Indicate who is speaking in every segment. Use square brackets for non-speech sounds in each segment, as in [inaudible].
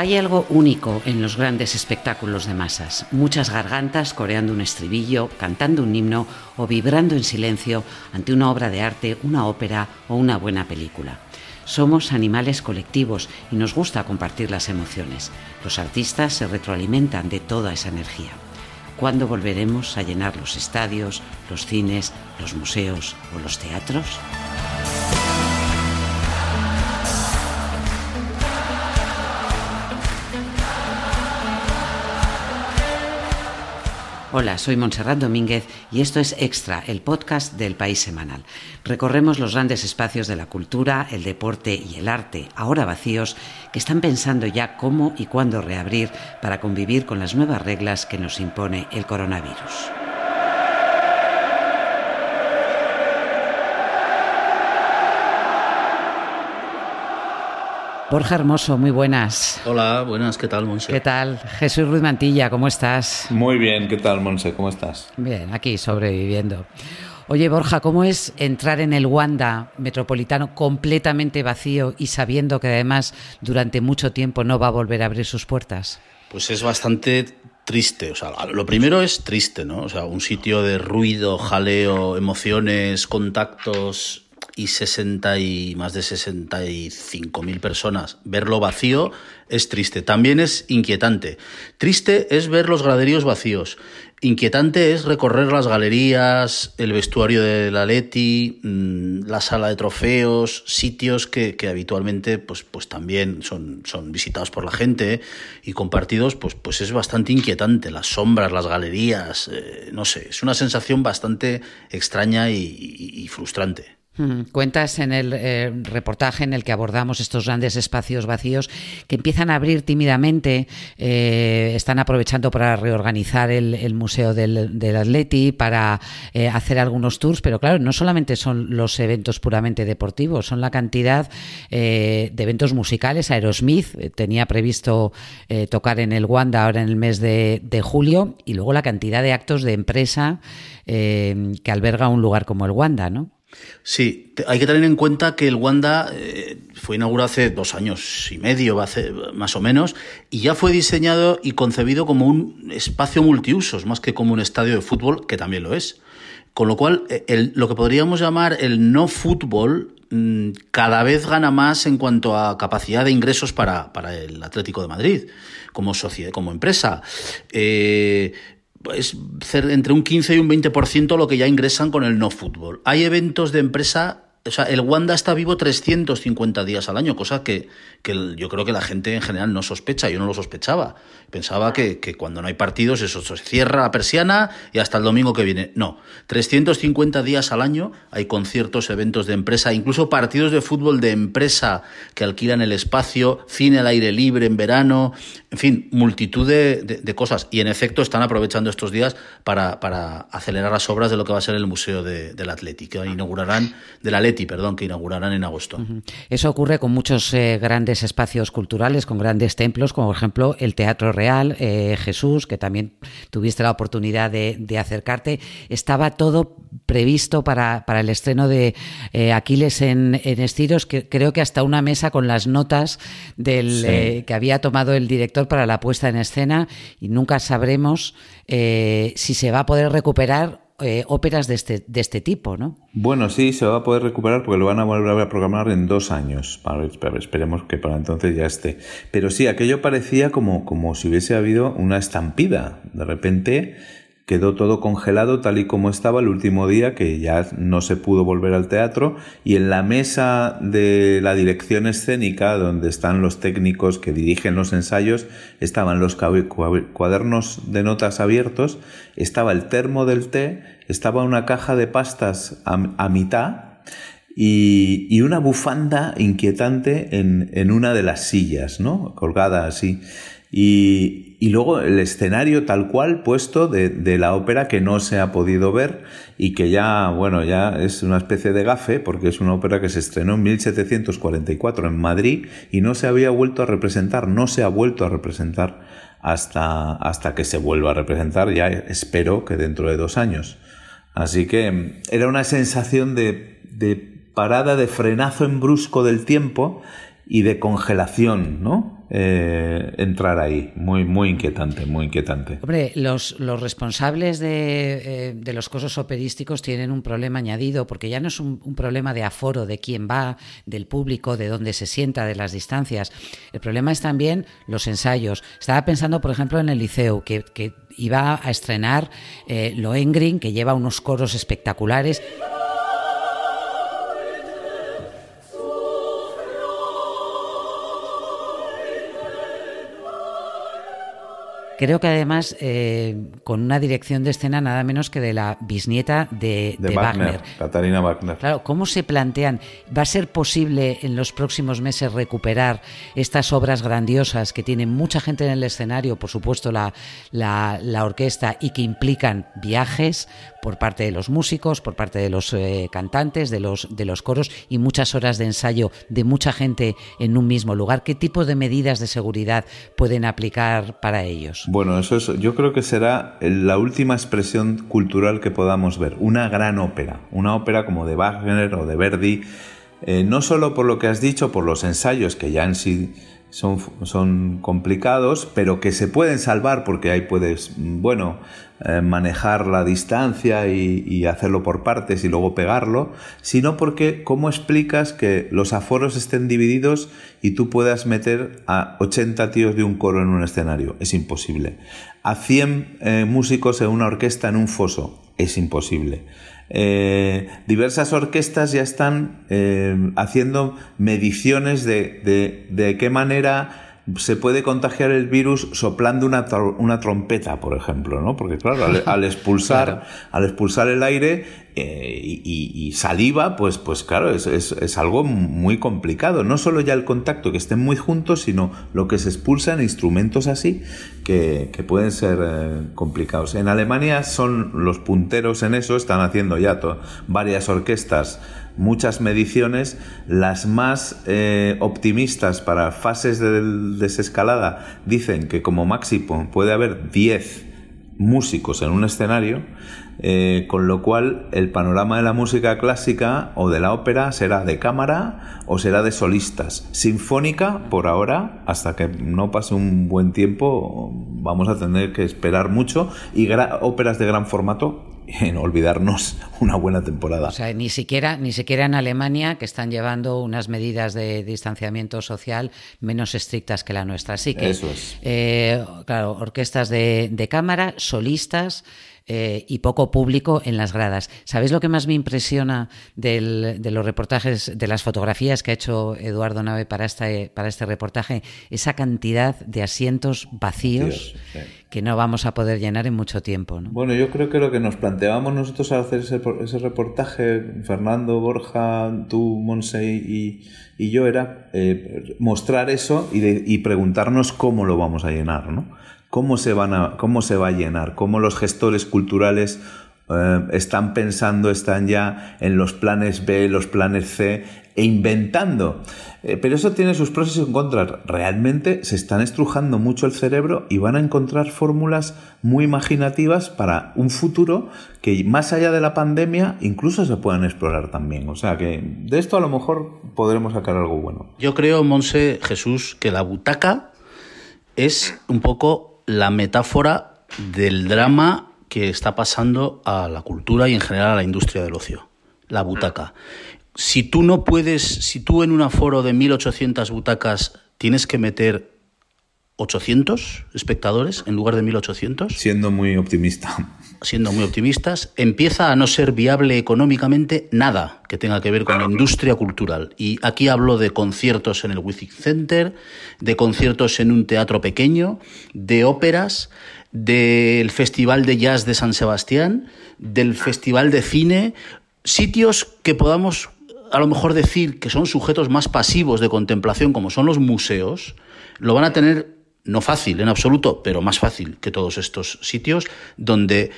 Speaker 1: Hay algo único en los grandes espectáculos de masas. Muchas gargantas coreando un estribillo, cantando un himno o vibrando en silencio ante una obra de arte, una ópera o una buena película. Somos animales colectivos y nos gusta compartir las emociones. Los artistas se retroalimentan de toda esa energía. ¿Cuándo volveremos a llenar los estadios, los cines, los museos o los teatros? Hola, soy Montserrat Domínguez y esto es Extra, el podcast del País Semanal. Recorremos los grandes espacios de la cultura, el deporte y el arte, ahora vacíos, que están pensando ya cómo y cuándo reabrir para convivir con las nuevas reglas que nos impone el coronavirus. Borja Hermoso, muy buenas.
Speaker 2: Hola, buenas, ¿qué tal, Monse?
Speaker 1: ¿Qué tal? Jesús Ruiz Mantilla, ¿cómo estás?
Speaker 3: Muy bien, ¿qué tal, Monse? ¿Cómo estás?
Speaker 1: Bien, aquí sobreviviendo. Oye, Borja, ¿cómo es entrar en el Wanda metropolitano completamente vacío y sabiendo que además durante mucho tiempo no va a volver a abrir sus puertas?
Speaker 2: Pues es bastante triste. O sea, lo primero es triste, ¿no? O sea, un sitio de ruido, jaleo, emociones, contactos y 60 y más de 65 mil personas. Verlo vacío es triste. También es inquietante. Triste es ver los graderíos vacíos. Inquietante es recorrer las galerías, el vestuario de la Leti, mm, la sala de trofeos, sitios que, habitualmente pues, pues también son, son visitados por la gente y compartidos, pues, pues es bastante inquietante. Las sombras, las galerías, eh, no sé, es una sensación bastante extraña y frustrante.
Speaker 1: Cuentas en el eh, reportaje en el que abordamos estos grandes espacios vacíos que empiezan a abrir tímidamente, eh, están aprovechando para reorganizar el, Museo del, Atleti, para eh, hacer algunos tours, pero claro, no solamente son los eventos puramente deportivos, son la cantidad de eventos musicales. Aerosmith tenía previsto tocar en el Wanda ahora en el mes de julio y luego la cantidad de actos de empresa que alberga un lugar como el Wanda, ¿no?
Speaker 2: Sí, hay que tener en cuenta que el Wanda eh, fue inaugurado hace dos años y medio, más o menos, y ya fue diseñado y concebido como un espacio multiusos, más que como un estadio de fútbol, que también lo es. Con lo cual, eh, lo que podríamos llamar el no fútbol mm, cada vez gana más en cuanto a capacidad de ingresos para, el Atlético de Madrid como sociedad, como empresa. Eh, es entre un 15 y un 20% lo que ya ingresan con el no fútbol. Hay eventos de empresa o sea, el Wanda está vivo 350 días al año, cosa que, que, yo creo que la gente en general no sospecha, yo no lo sospechaba. Pensaba que, que, cuando no hay partidos eso se cierra la persiana y hasta el domingo que viene. No, 350 días al año hay conciertos, eventos de empresa, incluso partidos de fútbol de empresa que alquilan el espacio, cine al aire libre en verano, en fin, multitud de, de, cosas. Y en efecto están aprovechando estos días para, para, acelerar las obras de lo que va a ser el Museo de, del Atlético, que inaugurarán de la perdón, que inaugurarán en agosto.
Speaker 1: Eso ocurre con muchos eh, grandes espacios culturales, con grandes templos, como por ejemplo el Teatro Real, eh, Jesús, que también tuviste la oportunidad de, acercarte. Estaba todo previsto para, para el estreno de eh, Aquiles en, en, Estiros, que creo que hasta una mesa con las notas del, que había tomado el director para la puesta en escena y nunca sabremos si se va a poder recuperar eh, óperas de este, de este tipo, ¿no?
Speaker 3: Bueno, sí, se va a poder recuperar porque lo van a volver a programar en dos años. esperemos que para entonces ya esté. Pero sí, aquello parecía como, como si hubiese habido una estampida. De repente quedó todo congelado tal y como estaba el último día que ya no se pudo volver al teatro y en la mesa de la dirección escénica donde están los técnicos que dirigen los ensayos estaban los cuadernos de notas abiertos, estaba el termo del té, estaba una caja de pastas a, mitad y, una bufanda inquietante en, en, una de las sillas, ¿no? Colgada así. Y, y luego el escenario tal cual puesto de, de, la ópera que no se ha podido ver y que ya, bueno, ya es una especie de gafe porque es una ópera que se estrenó en 1744 en Madrid y no se había vuelto a representar, no se ha vuelto a representar hasta, hasta que se vuelva a representar, ya espero que dentro de dos años. Así que era una sensación de, de parada, de frenazo en brusco del tiempo y de congelación, ¿no? Eh, entrar ahí. Muy, muy inquietante, muy inquietante.
Speaker 1: Hombre, los, los responsables de, eh, los cosos operísticos tienen un problema añadido, porque ya no es un, problema de aforo, de quién va, del público, de dónde se sienta, de las distancias. El problema es también los ensayos. Estaba pensando, por ejemplo, en el liceo, que, iba a estrenar eh, Lohengrin, que lleva unos coros espectaculares. Creo que además eh, con una dirección de escena nada menos que de la bisnieta de,
Speaker 3: de, Wagner, Katarina Wagner.
Speaker 1: Claro, ¿cómo se plantean? ¿Va a ser posible en los próximos meses recuperar estas obras grandiosas que tienen mucha gente en el escenario, por supuesto la, la, orquesta, y que implican viajes por parte de los músicos, por parte de los eh, cantantes, de los, de los coros y muchas horas de ensayo de mucha gente en un mismo lugar? ¿Qué tipo de medidas de seguridad pueden aplicar para ellos?
Speaker 3: Bueno, eso es, yo creo que será la última expresión cultural que podamos ver, una gran ópera, una ópera como de Wagner o de Verdi, eh, no solo por lo que has dicho, por los ensayos que ya en sí son, son complicados, pero que se pueden salvar porque ahí puedes, bueno, eh, manejar la distancia y, hacerlo por partes y luego pegarlo, sino porque cómo explicas que los aforos estén divididos y tú puedas meter a 80 tíos de un coro en un escenario. Es imposible. A 100 eh, músicos en una orquesta en un foso. Es imposible. Eh, diversas orquestas ya están eh, haciendo mediciones de, de, qué manera se puede contagiar el virus soplando una, una trompeta, por ejemplo, ¿no? Porque claro, al, expulsar, [laughs] al expulsar el aire eh, y, saliva, pues, pues claro, es, es, algo muy complicado. No solo ya el contacto, que estén muy juntos, sino lo que se expulsa en instrumentos así, que, que pueden ser eh, complicados. En Alemania son los punteros en eso, están haciendo ya varias orquestas muchas mediciones, las más eh, optimistas para fases de desescalada dicen que como máximo puede haber 10 músicos en un escenario, eh, con lo cual el panorama de la música clásica o de la ópera será de cámara o será de solistas. Sinfónica, por ahora, hasta que no pase un buen tiempo, vamos a tener que esperar mucho y óperas de gran formato [laughs] en olvidarnos una buena temporada.
Speaker 1: O sea, ni siquiera, ni siquiera en Alemania, que están llevando unas medidas de distanciamiento social menos estrictas que la nuestra. Así que,
Speaker 3: Eso es.
Speaker 1: Eh, claro, orquestas de, de cámara, solistas, eh, y poco público en las gradas. ¿Sabéis lo que más me impresiona de los reportajes, de las fotografías que ha hecho Eduardo Nave para este, para este reportaje? Esa cantidad de asientos vacíos que no vamos a poder llenar en mucho tiempo.
Speaker 3: Bueno, yo creo que lo que nos planteábamos nosotros al hacer ese, reportaje, Fernando, Borja, tú, Monse y, yo, era eh, mostrar eso y, y preguntarnos cómo lo vamos a llenar, ¿no? Cómo se, van a, cómo se va a llenar, cómo los gestores culturales eh, están pensando, están ya en los planes B, los planes C e inventando. Eh, pero eso tiene sus pros y sus contras. Realmente se están estrujando mucho el cerebro y van a encontrar fórmulas muy imaginativas para un futuro que más allá de la pandemia incluso se puedan explorar también. O sea que de esto a lo mejor podremos sacar algo bueno.
Speaker 2: Yo creo, Monse Jesús, que la butaca es un poco la metáfora del drama que está pasando a la cultura y en general a la industria del ocio, la butaca. Si tú no puedes, si tú en un aforo de 1800 butacas tienes que meter 800 espectadores en lugar de 1800.
Speaker 3: Siendo muy optimista.
Speaker 2: Siendo muy optimistas, empieza a no ser viable económicamente nada que tenga que ver con la industria cultural. Y aquí hablo de conciertos en el Wizzing Center, de conciertos en un teatro pequeño, de óperas, del Festival de Jazz de San Sebastián, del Festival de Cine, sitios que podamos a lo mejor decir que son sujetos más pasivos de contemplación, como son los museos, lo van a tener no fácil en absoluto, pero más fácil que todos estos sitios, donde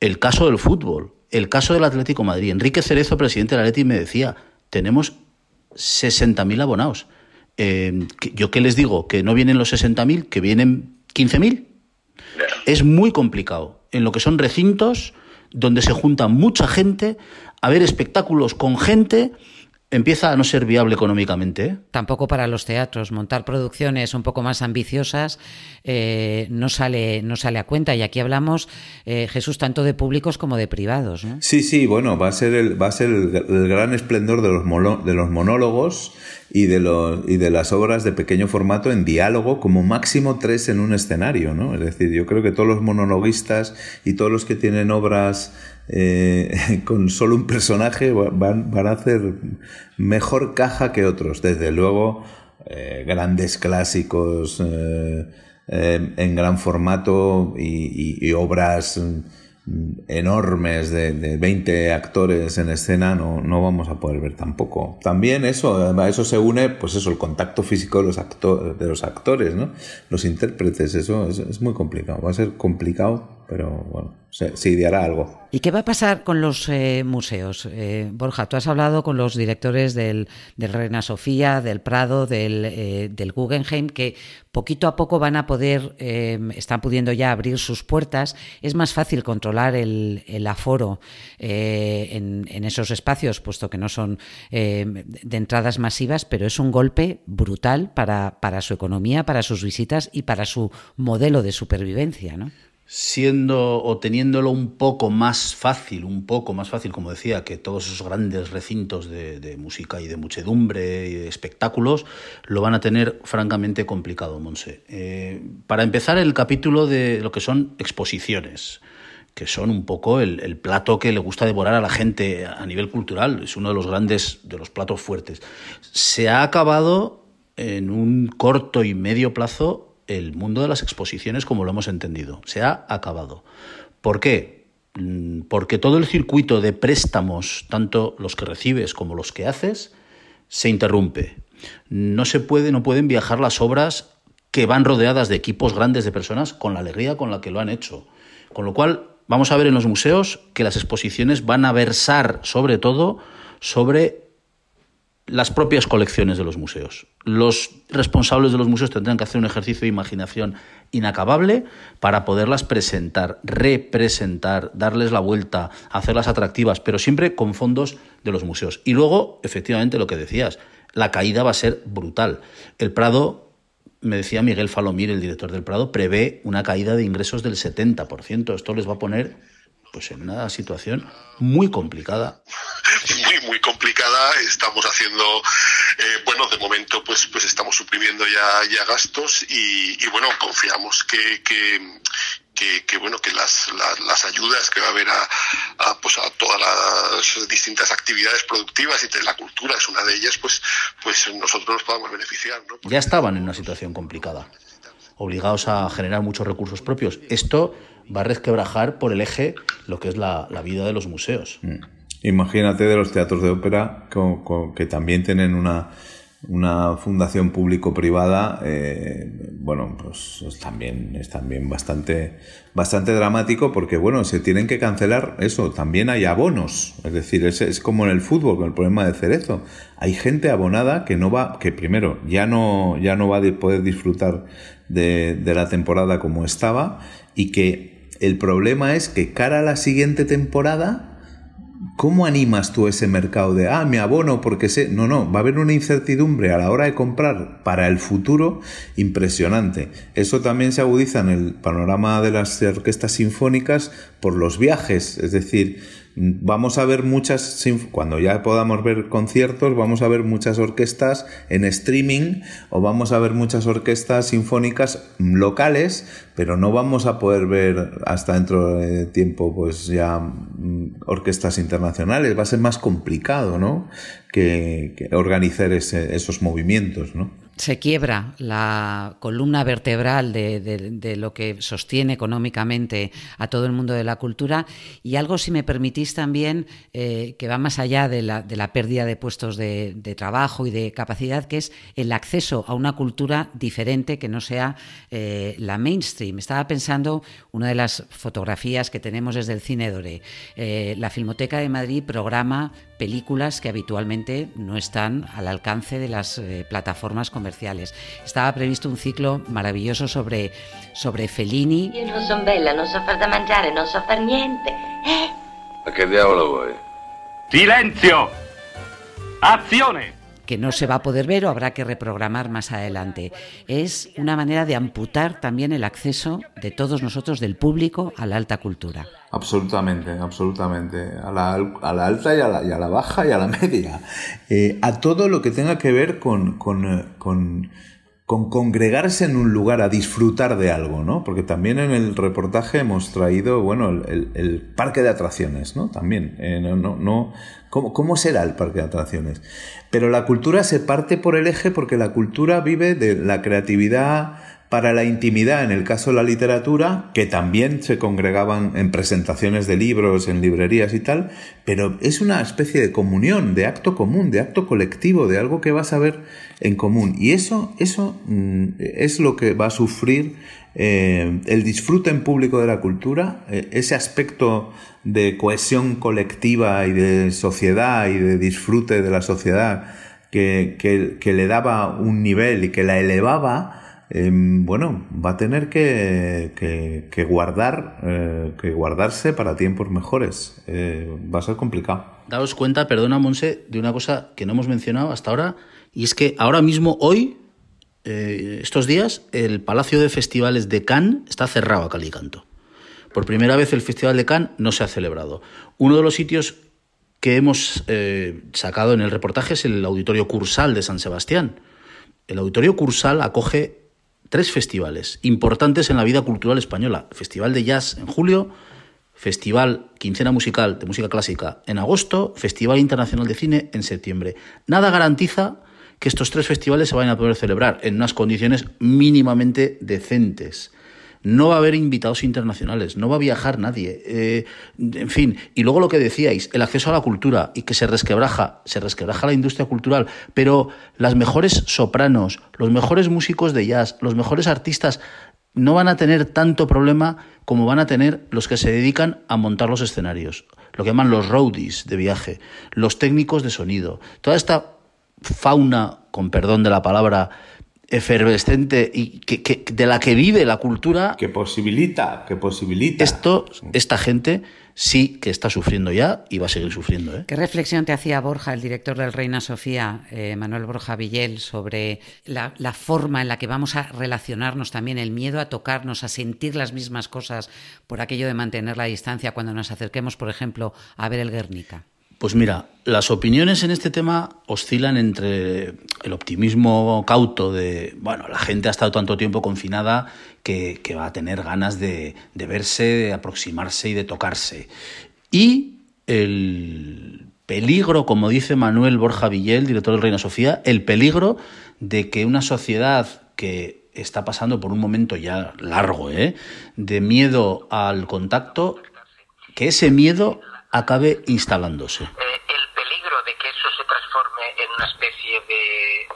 Speaker 2: el caso del fútbol, el caso del Atlético Madrid, Enrique Cerezo, presidente del Atlético, me decía, tenemos 60.000 abonados. Eh, ¿Yo qué les digo? ¿Que no vienen los 60.000? ¿Que vienen 15.000? Es muy complicado. En lo que son recintos donde se junta mucha gente a ver espectáculos con gente empieza a no ser viable económicamente. ¿eh?
Speaker 1: Tampoco para los teatros. Montar producciones un poco más ambiciosas eh, no, sale, no sale a cuenta. Y aquí hablamos, eh, Jesús, tanto de públicos como de privados.
Speaker 3: Sí, sí, bueno, va a ser el, va a ser el, gran esplendor de los, de los monólogos y de, los, y de las obras de pequeño formato en diálogo, como máximo tres en un escenario. ¿no? Es decir, yo creo que todos los monologuistas y todos los que tienen obras eh, [laughs] con solo un personaje van, a hacer mejor caja que otros. Desde luego, eh, grandes clásicos eh, en gran formato y, obras enormes de, de, 20 actores en escena no, no vamos a poder ver tampoco. También eso, a eso se une, pues eso, el contacto físico de los, de los actores, ¿no? Los intérpretes, eso es, es muy complicado. Va a ser complicado, pero bueno, se, ideará algo.
Speaker 1: ¿Y qué va a pasar con los eh, museos? Eh, Borja, tú has hablado con los directores del, del Reina Sofía, del Prado, del, eh, del, Guggenheim, que poquito a poco van a poder, están pudiendo ya abrir sus puertas. Es más fácil controlar el, el aforo en, en, esos espacios, puesto que no son de entradas masivas, pero es un golpe brutal para, para su economía, para sus visitas y para su modelo de supervivencia, ¿no?
Speaker 2: Siendo o teniéndolo un poco más fácil, un poco más fácil, como decía, que todos esos grandes recintos de, música y de muchedumbre y de espectáculos, lo van a tener francamente complicado, Monse. Eh, para empezar, el capítulo de lo que son exposiciones que son un poco el, plato que le gusta devorar a la gente a nivel cultural, es uno de los grandes, de los platos fuertes. Se ha acabado en un corto y medio plazo el mundo de las exposiciones como lo hemos entendido. Se ha acabado. ¿Por qué? Mm, porque todo el circuito de préstamos, tanto los que recibes como los que haces, se interrumpe. No se puede, no pueden viajar las obras que van rodeadas de equipos grandes de personas con la alegría con la que lo han hecho. Con lo cual, vamos a ver en los museos que las exposiciones van a versar sobre todo sobre las propias colecciones de los museos. Los responsables de los museos tendrán que hacer un ejercicio de imaginación inacabable para poderlas presentar, representar, darles la vuelta, hacerlas atractivas, pero siempre con fondos de los museos. Y luego, efectivamente, lo que decías, la caída va a ser brutal. El Prado, me decía Miguel Falomir, el director del Prado, prevé una caída de ingresos del 70%. Esto les va a poner pues en una situación muy complicada.
Speaker 4: Muy, complicada. Estamos haciendo, eh, bueno, de momento pues, pues estamos suprimiendo ya, ya gastos y, bueno, confiamos que, que, bueno que las, las, ayudas que va a haber a, pues a todas las distintas actividades productivas y la cultura es una de ellas pues pues nosotros nos podamos beneficiar
Speaker 2: ya estaban en una situación complicada obligados a generar muchos recursos propios esto va a resquebrajar por el eje lo que es la, vida de los museos. Mm.
Speaker 3: Imagínate de los teatros de ópera que también tienen una, una fundación público-privada, eh, bueno, pues es también, es también bastante, bastante dramático porque, bueno, se tienen que cancelar eso. También hay abonos, es decir, es, es como en el fútbol con el problema de Cerezo. Hay gente abonada que no va, que primero ya no, ya no va a poder disfrutar de, de la temporada como estaba y que el problema es que cara a la siguiente temporada, ¿cómo animas tú ese mercado de, ah, me abono porque sé, no, no, va a haber una incertidumbre a la hora de comprar para el futuro impresionante. Eso también se agudiza en el panorama de las orquestas sinfónicas por los viajes, es decir, vamos a ver muchas, cuando ya podamos ver conciertos, vamos a ver muchas orquestas en streaming o vamos a ver muchas orquestas sinfónicas locales, pero no vamos a poder ver hasta dentro de tiempo pues ya mm, orquestas internacionales. Va a ser más complicado, ¿no? Que, organizar esos movimientos, ¿no?
Speaker 1: se quiebra la columna vertebral de, lo que sostiene económicamente a todo el mundo de la cultura y algo, si me permitís también, eh, que va más allá de la, pérdida de puestos de, trabajo y de capacidad, que es el acceso a una cultura diferente que no sea eh, la mainstream. Estaba pensando una de las fotografías que tenemos desde el Cine Doré. Eh, la Filmoteca de Madrid programa películas que habitualmente no están al alcance de las plataformas comerciales estaba previsto un ciclo maravilloso sobre, sobre Fellini.
Speaker 5: Io non sono bella, non so far da mangiare, non so far niente. Eh?
Speaker 6: Ma che diavolo vuoi?
Speaker 7: Silenzio!
Speaker 6: ¡Acciones!
Speaker 1: Que no se va a poder ver o habrá que reprogramar más adelante. Es una manera de amputar también el acceso de todos nosotros, del público, a la alta cultura.
Speaker 3: Absolutamente, absolutamente. A la, alta y a la, baja y a la media. Eh, a todo lo que tenga que ver con, con, con con congregarse en un lugar a disfrutar de algo, ¿no? Porque también en el reportaje hemos traído, bueno, el, parque de atracciones, ¿no? También, eh, no, no, ¿cómo, ¿cómo, será el parque de atracciones? Pero la cultura se parte por el eje porque la cultura vive de la creatividad, para la intimidad, en el caso de la literatura, que también se congregaban en presentaciones de libros, en librerías y tal, pero es una especie de comunión, de acto común, de acto colectivo, de algo que vas a ver en común. Y eso, eso mm, es lo que va a sufrir eh, el disfrute en público de la cultura, eh, ese aspecto de cohesión colectiva y de sociedad y de disfrute de la sociedad que, que le daba un nivel y que la elevaba, Em, bueno, va a tener que, guardar, eh, que guardarse para tiempos mejores. Eh, va a ser complicado.
Speaker 2: Daos cuenta, perdona Monse, de una cosa que no hemos mencionado hasta ahora, y es que ahora mismo, hoy, eh, estos días, el Palacio de Festivales de Cannes está cerrado a Calicanto. Por primera vez el Festival de Cannes no se ha celebrado. Uno de los sitios que hemos sacado en el reportaje es el Auditorio Cursal de San Sebastián. El Auditorio Cursal acoge tres festivales importantes en la vida cultural española. Festival de Jazz en julio, Festival Quincena Musical de Música Clásica en agosto, Festival Internacional de Cine en septiembre. Nada garantiza que estos tres festivales se vayan a poder celebrar en unas condiciones mínimamente decentes no va a haber invitados internacionales, no va a viajar nadie, eh, en fin, y luego lo que decíais, el acceso a la cultura y que se resquebraja, se resquebraja la industria cultural, pero las mejores sopranos, los mejores músicos de jazz, los mejores artistas no van a tener tanto problema como van a tener los que se dedican a montar los escenarios, lo que llaman los roadies de viaje, los técnicos de sonido, toda esta fauna, con perdón de la palabra, efervescente y que, de la que vive la cultura.
Speaker 3: Que posibilita, que posibilita.
Speaker 2: Esto, esta gente sí que está sufriendo ya y va a seguir sufriendo. ¿eh?
Speaker 1: ¿Qué reflexión te hacía Borja, el director del Reina Sofía, eh, Manuel Borja Villel, sobre la, la, forma en la que vamos a relacionarnos también, el miedo a tocarnos, a sentir las mismas cosas por aquello de mantener la distancia cuando nos acerquemos, por ejemplo, a ver el Guernica?
Speaker 2: Pues mira, las opiniones en este tema oscilan entre el optimismo cauto de, bueno, la gente ha estado tanto tiempo confinada que, va a tener ganas de, verse, de aproximarse y de tocarse. Y el peligro, como dice Manuel Borja Villel, director del Reina Sofía, el peligro de que una sociedad que está pasando por un momento ya largo, ¿eh? de miedo al contacto, que ese miedo acabe instalándose.
Speaker 7: Eh, el peligro de que eso se transforme en una especie de,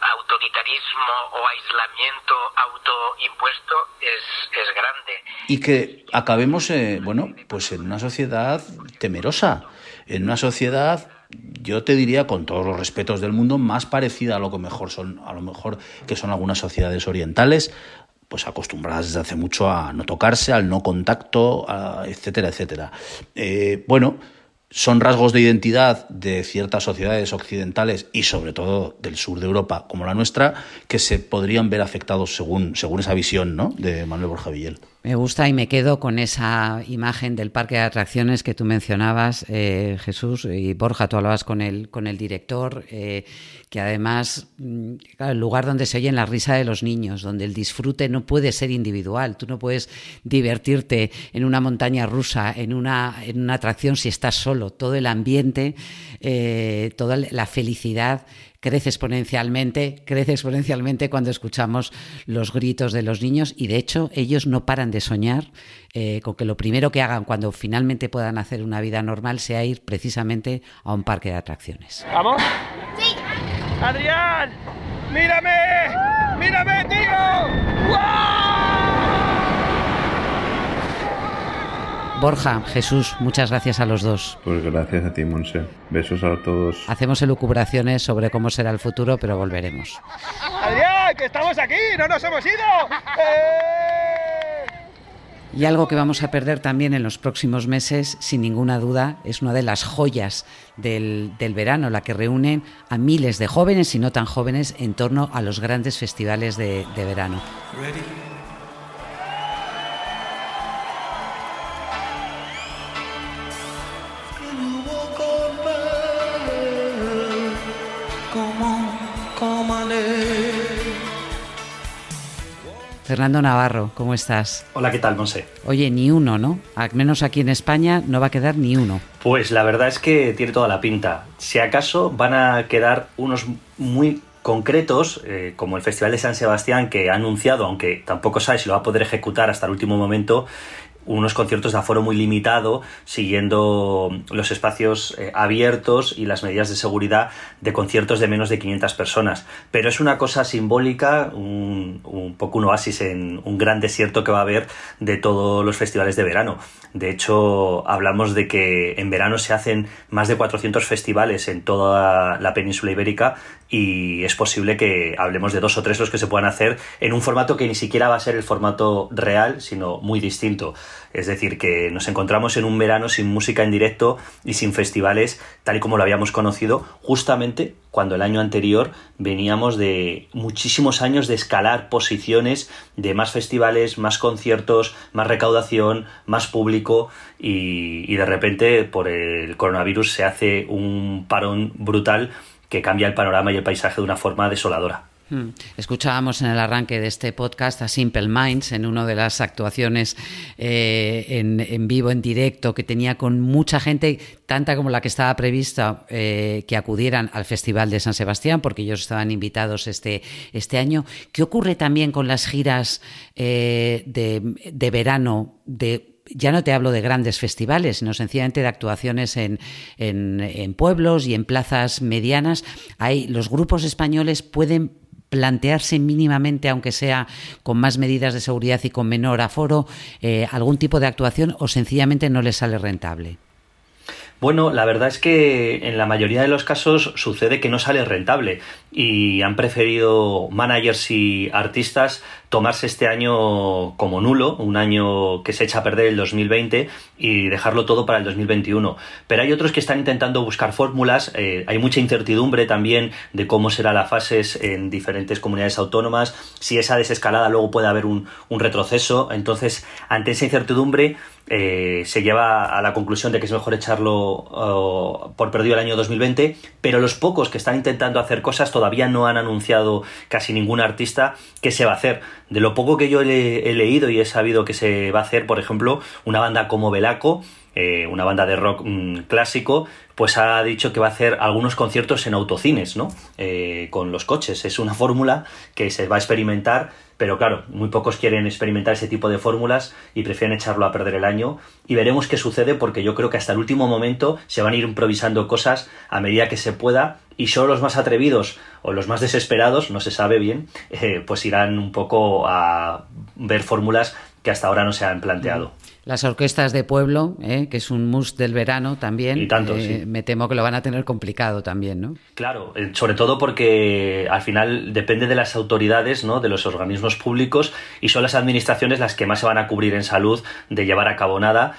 Speaker 7: autoritarismo o aislamiento autoimpuesto es, es grande.
Speaker 2: Y que acabemos, eh, bueno, pues en una sociedad temerosa, en una sociedad yo te diría con todos los respetos del mundo más parecida a lo que mejor son a lo mejor que son algunas sociedades orientales pues acostumbradas desde hace mucho a no tocarse, al no contacto, etcétera, etcétera. Eh, bueno, son rasgos de identidad de ciertas sociedades occidentales y sobre todo del sur de Europa como la nuestra que se podrían ver afectados según, según esa visión ¿no? de Manuel Borja Villel.
Speaker 1: Me gusta y me quedo con esa imagen del parque de atracciones que tú mencionabas, eh, Jesús, y Borja, tú hablabas con el, con el director, eh, que además, mm, el lugar donde se oye la risa de los niños, donde el disfrute no puede ser individual, tú no puedes divertirte en una montaña rusa, en una, en una atracción si estás solo, todo el ambiente, eh, toda la felicidad crece exponencialmente, crece exponencialmente cuando escuchamos los gritos de los niños y de hecho ellos no paran de soñar eh, con que lo primero que hagan cuando finalmente puedan hacer una vida normal sea ir precisamente a un parque de atracciones.
Speaker 6: ¿Vamos? Sí. Adrián, mírame, mírame, tío.
Speaker 1: Borja, Jesús, muchas gracias a los dos.
Speaker 3: Pues gracias a ti, Monse. Besos a todos.
Speaker 1: Hacemos elucubraciones sobre cómo será el futuro, pero volveremos.
Speaker 6: Adrián, que estamos aquí, no nos hemos ido. ¡Eh!
Speaker 1: Y algo que vamos a perder también en los próximos meses, sin ninguna duda, es una de las joyas del, verano, la que reúne a miles de jóvenes y no tan jóvenes en torno a los grandes festivales de, verano. Fernando Navarro, ¿cómo estás?
Speaker 8: Hola, ¿qué tal, Monse?
Speaker 1: Oye, ni uno, ¿no? Al menos aquí en España no va a quedar ni uno.
Speaker 8: Pues la verdad es que tiene toda la pinta. Si acaso van a quedar unos muy concretos, eh, como el Festival de San Sebastián, que ha anunciado, aunque tampoco sabe si lo va a poder ejecutar hasta el último momento, unos conciertos de aforo muy limitado, siguiendo los espacios eh, abiertos y las medidas de seguridad de conciertos de menos de 500 personas. Pero es una cosa simbólica, un, un, poco un oasis en un gran desierto que va a haber de todos los festivales de verano. De hecho, hablamos de que en verano se hacen más de 400 festivales en toda la península ibérica y es posible que hablemos de dos o tres los que se puedan hacer en un formato que ni siquiera va a ser el formato real, sino muy distinto. Es decir, que nos encontramos en un verano sin música en directo y sin festivales tal y como lo habíamos conocido, justamente cuando el año anterior veníamos de muchísimos años de escalar posiciones, de más festivales, más conciertos, más recaudación, más público y, de repente por el coronavirus se hace un parón brutal que cambia el panorama y el paisaje de una forma desoladora.
Speaker 1: Hmm. Escuchábamos en el arranque de este podcast a Simple Minds en una de las actuaciones eh, en, vivo, en directo, que tenía con mucha gente, tanta como la que estaba prevista, eh, que acudieran al Festival de San Sebastián, porque ellos estaban invitados este, este año. ¿Qué ocurre también con las giras eh, de, de verano de ya no te hablo de grandes festivales, sino sencillamente de actuaciones en, en, pueblos y en plazas medianas. Hay, los grupos españoles pueden plantearse mínimamente, aunque sea con más medidas de seguridad y con menor aforo, eh, algún tipo de actuación o sencillamente no les sale rentable?
Speaker 8: Bueno, la verdad es que en la mayoría de los casos sucede que no sale rentable y han preferido managers y artistas tomarse este año como nulo, un año que se echa a perder el 2020 y dejarlo todo para el 2021. Pero hay otros que están intentando buscar fórmulas, eh, hay mucha incertidumbre también de cómo será la fases en diferentes comunidades autónomas, si esa desescalada luego puede haber un, retroceso, entonces ante esa incertidumbre eh, se lleva a la conclusión de que es mejor echarlo oh, por perdido el año 2020, pero los pocos que están intentando hacer cosas todavía no han anunciado casi ningún artista qué se va a hacer. De lo poco que yo he, leído y he sabido que se va a hacer, por ejemplo, una banda como Velaco, eh, una banda de rock mm, clásico, pues ha dicho que va a hacer algunos conciertos en autocines, ¿no? Eh, con los coches. Es una fórmula que se va a experimentar, pero claro, muy pocos quieren experimentar ese tipo de fórmulas y prefieren echarlo a perder el año. Y veremos qué sucede porque yo creo que hasta el último momento se van a ir improvisando cosas a medida que se pueda y solo los más atrevidos o los más desesperados, no se sabe bien, eh, pues irán un poco a ver fórmulas que hasta ahora no se han planteado.
Speaker 1: Las orquestas de pueblo, ¿eh? que es un must del verano también,
Speaker 8: y tanto, eh,
Speaker 1: me temo que lo van a tener complicado también, ¿no?
Speaker 8: Claro, eh, sobre todo porque al final depende de las autoridades, ¿no? de los organismos públicos, y son las administraciones las que más se van a cubrir en salud de llevar a cabo nada,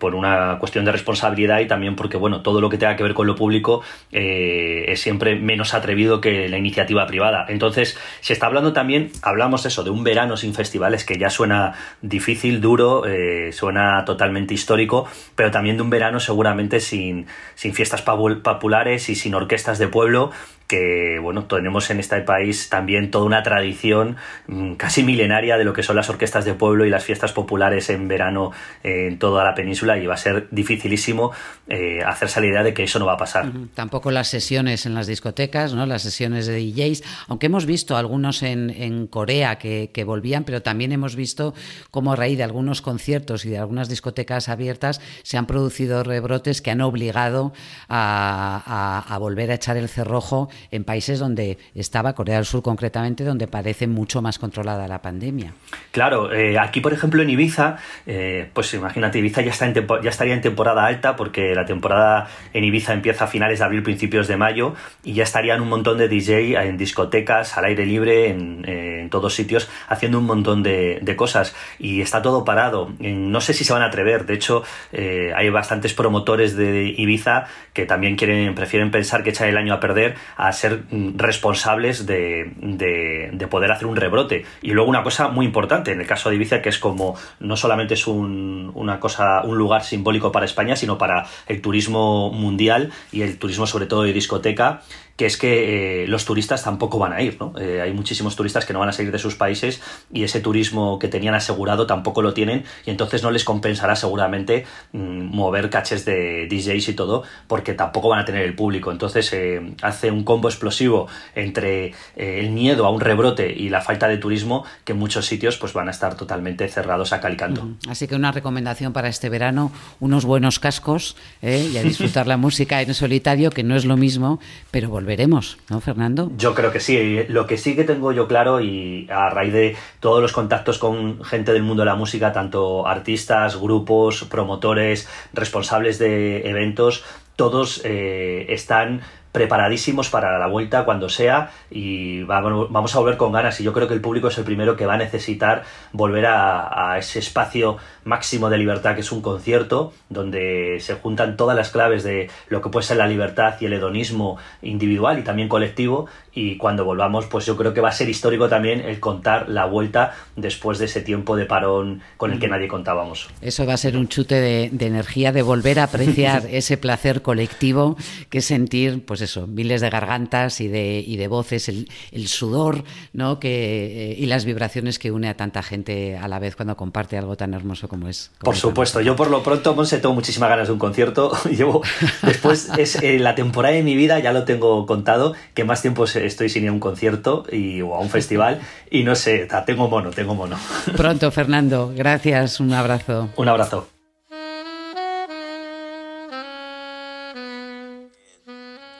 Speaker 8: por una cuestión de responsabilidad y también porque, bueno, todo lo que tenga que ver con lo público es siempre menos atrevido que la iniciativa privada. Entonces, se está hablando también, hablamos eso, de un verano sin festivales que ya suena difícil, duro, suena totalmente histórico, pero también de un verano seguramente sin, sin fiestas populares y sin orquestas de pueblo que bueno, tenemos en este país también toda una tradición mm, casi milenaria de lo que son las orquestas de pueblo y las fiestas populares en verano en toda la península y va a ser dificilísimo eh, hacerse la idea de que eso no va a pasar.
Speaker 1: Tampoco las sesiones en las discotecas, ¿no? las sesiones de DJs, aunque hemos visto algunos en, en Corea que, volvían, pero también hemos visto cómo a raíz de algunos conciertos y de algunas discotecas abiertas se han producido rebrotes que han obligado a, a volver a echar el cerrojo en países donde estaba, Corea del Sur concretamente, donde parece mucho más controlada la pandemia.
Speaker 8: Claro, eh, aquí por ejemplo en Ibiza, eh, pues imagínate, Ibiza ya, está en ya estaría en temporada alta porque la temporada en Ibiza empieza a finales de abril, principios de mayo y ya estarían un montón de DJ en discotecas, al aire libre, en, en todos sitios, haciendo un montón de, de, cosas y está todo parado. No sé si se van a atrever, de hecho eh, hay bastantes promotores de Ibiza que también quieren, prefieren pensar que echan el año a perder ser mm, responsables de, de, de poder hacer un rebrote. Y luego una cosa muy importante en el caso de Ibiza que es como no solamente es un, una cosa, un lugar simbólico para España, sino para el turismo mundial y el turismo sobre todo de discoteca que es que eh, los turistas tampoco van a ir, ¿no? Eh, hay muchísimos turistas que no van a salir de sus países y ese turismo que tenían asegurado tampoco lo tienen y entonces no les compensará seguramente mmm, mover caches de DJs y todo porque tampoco van a tener el público. Entonces eh, hace un combo explosivo entre el miedo a un rebrote y la falta de turismo que en muchos sitios pues van a estar totalmente cerrados a calicanto.
Speaker 1: Así que una recomendación para este verano, unos buenos cascos y a disfrutar la [laughs] música en solitario, que no es lo mismo, pero volver veremos, ¿no, Fernando?
Speaker 8: Yo creo que sí. Lo que sí que tengo yo claro, y a raíz de todos los contactos con gente del mundo de la música, tanto artistas, grupos, promotores, responsables de eventos, todos eh, están preparadísimos para la vuelta cuando sea y vamos a volver con ganas y yo creo que el público es el primero que va a necesitar volver a, a, ese espacio máximo de libertad que es un concierto donde se juntan todas las claves de lo que puede ser la libertad y el hedonismo individual y también colectivo y cuando volvamos pues yo creo que va a ser histórico también el contar la vuelta después de ese tiempo de parón con el que nadie contábamos.
Speaker 1: Eso va a ser un chute de, de energía, de volver a apreciar [laughs] ese placer colectivo que sentir pues eso, miles de gargantas y de, y de voces, el, el sudor ¿no? que, eh, y las vibraciones que une a tanta gente a la vez cuando comparte algo tan hermoso como es. Como
Speaker 8: por
Speaker 1: es
Speaker 8: supuesto, yo por lo pronto, Monse, tengo muchísimas ganas de un concierto. [laughs] Llevo, después es eh, la temporada de mi vida, ya lo tengo contado, que más tiempo estoy sin ir a un concierto y, o a un festival [laughs] y no sé, tengo mono, tengo mono. [laughs]
Speaker 1: Pronto, Fernando, gracias, un abrazo.
Speaker 8: Un abrazo.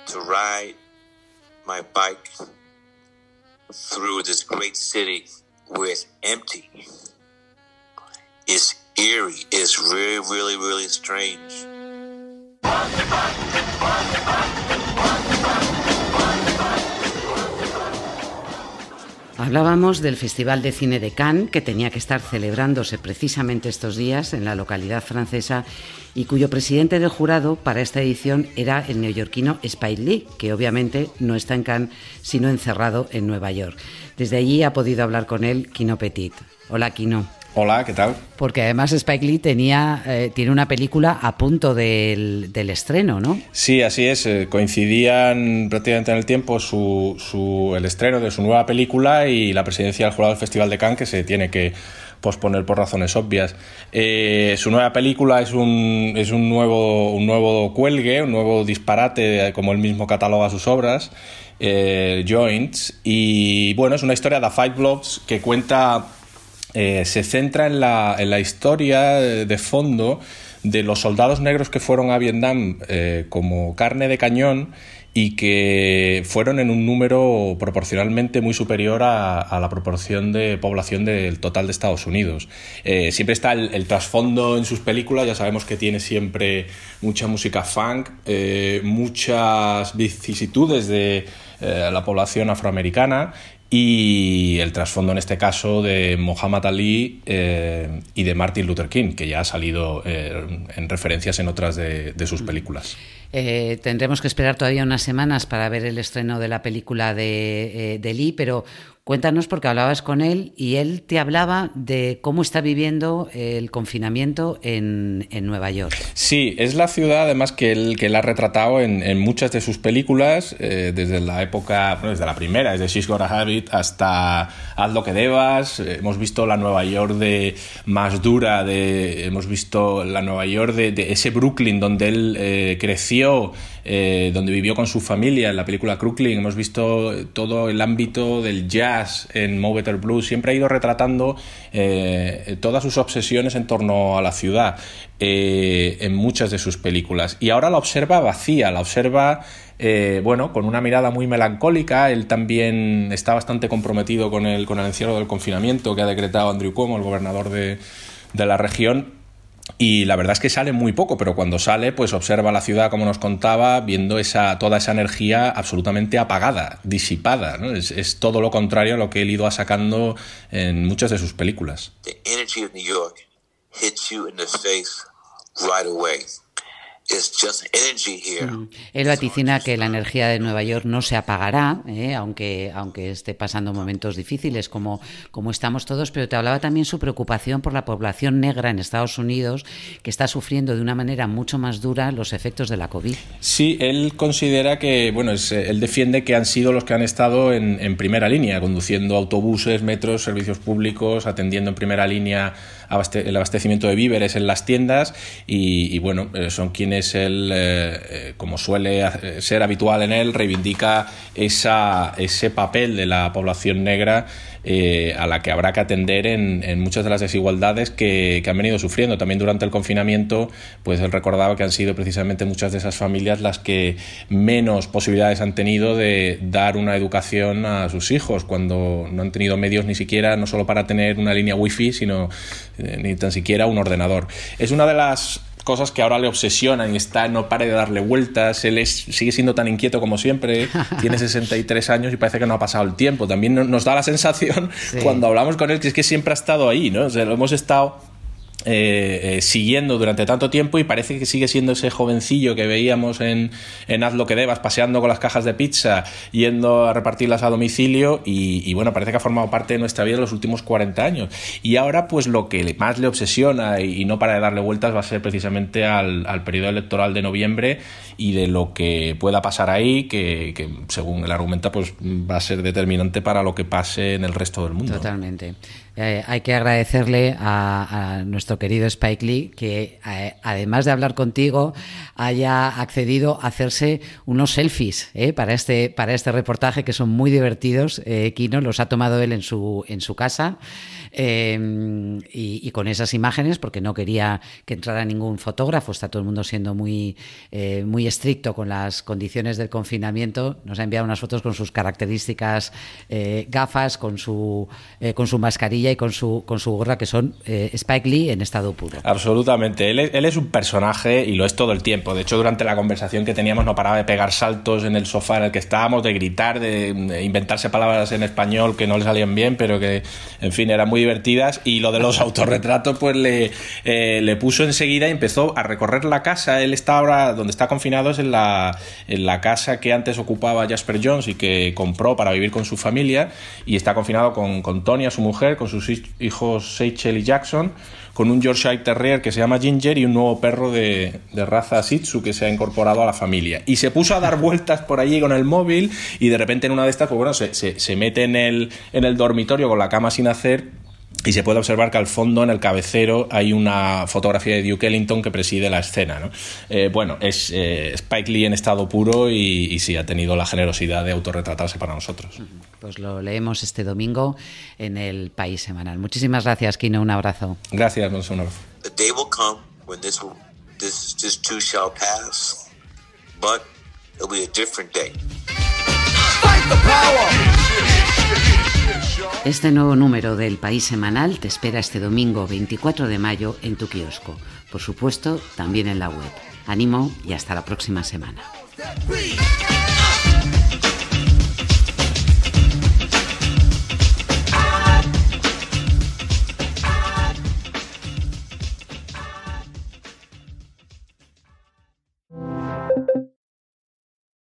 Speaker 9: to ride my bike through this great city where it's empty. It's eerie. It's really, really, really strange.
Speaker 1: Hablábamos del Festival de Cine de Cannes, que tenía que estar celebrándose precisamente estos días en la localidad francesa y cuyo presidente del jurado para esta edición era el neoyorquino Spike Lee, que obviamente no está en Cannes, sino encerrado en Nueva York. Desde allí ha podido hablar con él Kino Petit. Hola, Kino.
Speaker 10: Hola, ¿qué tal?
Speaker 1: Porque además Spike Lee tenía, eh, tiene una película a punto del, del, estreno, ¿no?
Speaker 10: Sí, así es. Eh, coincidían prácticamente en el tiempo su, su, el estreno de su nueva película y la presidencia del jurado del Festival de Cannes, que se tiene que posponer por razones obvias. Eh, su nueva película es un, es un nuevo, un nuevo cuelgue, un nuevo disparate, como él mismo cataloga sus obras. Joints y bueno es una historia de Five Blobs que cuenta eh, se centra en la, en la historia de fondo de los soldados negros que fueron a Vietnam eh, como carne de cañón y que fueron en un número proporcionalmente muy superior a, a la proporción de población del total de Estados Unidos. Eh, siempre está el, trasfondo en sus películas, ya sabemos que tiene siempre mucha música funk, muchas vicisitudes de la población afroamericana y el trasfondo en este caso de Muhammad Ali eh, y de Martin Luther King, que ya ha salido eh, en referencias en otras de, de sus películas.
Speaker 1: Eh, tendremos que esperar todavía unas semanas para ver el estreno de la película de, eh, de Lee, pero Cuéntanos porque hablabas con él y él te hablaba de cómo está viviendo el confinamiento en, en Nueva York.
Speaker 10: Sí, es la ciudad además que él, que él ha retratado en, muchas de sus películas, eh, desde la época, bueno, desde la primera, desde She's Got Habit hasta Haz lo que debas. Hemos visto la Nueva York de más dura, de, hemos visto la Nueva York de, de ese Brooklyn donde él creció eh, donde vivió con su familia en la película Crooklyn. Hemos visto todo el ámbito del jazz en Mo Better Blues. Siempre ha ido retratando eh, todas sus obsesiones en torno a la ciudad en muchas de sus películas. Y ahora la observa vacía, la observa eh, bueno, con una mirada muy melancólica. Él también está bastante comprometido con el, con el encierro del confinamiento que ha decretado Andrew Cuomo, el gobernador de, la región. Y la verdad es que sale muy poco, pero cuando sale, pues observa la ciudad, como nos contaba, viendo esa, toda esa energía absolutamente apagada, disipada. Es, todo lo contrario a lo que él ido sacando en muchas de sus películas. The energy of New York hits you in the face
Speaker 1: right away. Él vaticina que la energía de Nueva York no se apagará, ¿eh? aunque, aunque esté pasando momentos difíciles como, como estamos todos, pero te hablaba también su preocupación por la población negra en Estados Unidos, que está sufriendo de una manera mucho más dura los efectos de la COVID.
Speaker 10: Sí, él considera que, bueno, él defiende que han sido los que han estado en, en primera línea, conduciendo autobuses, metros, servicios públicos, atendiendo en primera línea el abastecimiento de víveres en las tiendas y, bueno, eh, son quienes él, eh, eh, como suele ser habitual en él, reivindica esa, ese papel de la población negra a la que habrá que atender en, muchas de las desigualdades que, han venido sufriendo. También durante el confinamiento, pues él recordaba que han sido precisamente muchas de esas familias las que menos posibilidades han tenido de dar una educación a sus hijos cuando no han tenido medios ni siquiera, no solo para tener una línea wifi, sino eh, ni tan siquiera un ordenador. Es una de las cosas que ahora le obsesionan y está, no pare de darle vueltas, él sigue siendo tan inquieto como siempre, [laughs] tiene 63 años y parece que no ha pasado el tiempo. También nos da la sensación cuando hablamos con él que es que siempre ha estado ahí, ¿no? lo hemos estado eh, eh, siguiendo durante tanto tiempo y parece que sigue siendo ese jovencillo que veíamos en, en, Haz lo que debas, paseando con las cajas de pizza, yendo a repartirlas a domicilio y, bueno, parece que ha formado parte de nuestra vida los últimos 40 años. Y ahora pues lo que más le obsesiona y, no para de darle vueltas va a ser precisamente al, al, periodo electoral de noviembre y de lo que pueda pasar ahí, que, que según él argumenta pues va a ser determinante para lo que pase en el resto del mundo.
Speaker 1: Totalmente. Eh, hay que agradecerle a, nuestro querido Spike Lee que, eh, además de hablar contigo, haya accedido a hacerse unos selfies eh, para, este, para este reportaje que son muy divertidos. Kino los ha tomado él en su, en su casa y, con esas imágenes, porque no quería que entrara ningún fotógrafo. Está todo el mundo siendo muy, muy estricto con las condiciones del confinamiento. Nos ha enviado unas fotos con sus características gafas, con su, con su mascarilla y con su, con su gorra, que son eh, Spike Lee en estado puro.
Speaker 10: Absolutamente. Él, él, es un personaje y lo es todo el tiempo. De hecho, durante la conversación que teníamos no paraba de pegar saltos en el sofá en el que estábamos, de gritar, de, inventarse palabras en español que no le salían bien, pero que, en fin, eran muy divertidas. Y lo de los [laughs] autorretratos, pues le, eh, le puso enseguida y empezó a recorrer la casa. Él está ahora, donde está confinado, es en la, en la casa que antes ocupaba Jasper Jones y que compró para vivir con su familia. Y está confinado con, con Tony, su mujer, con su sus hijos Seychell y Jackson, con un Yorkshire Terrier que se llama Ginger y un nuevo perro de, raza Shih Tzu que se ha incorporado a la familia. Y se puso a dar [laughs] vueltas por allí con el móvil y de repente en una de estas, pues bueno, se, se, mete en el, en el dormitorio con la cama sin hacer y se puede observar que al fondo, en el cabecero, hay una fotografía de Duke Ellington que preside la escena. ¿no? Eh, bueno, es eh, Spike Lee en estado puro y, sí ha tenido la generosidad de autorretratarse para nosotros.
Speaker 1: Pues lo leemos este domingo en el País Semanal. Muchísimas gracias, Kino. Un abrazo.
Speaker 10: Gracias, un abrazo.
Speaker 1: Este nuevo número del País Semanal te espera este domingo 24 de mayo en tu kiosco. Por supuesto, también en la web. Ánimo y hasta la próxima semana.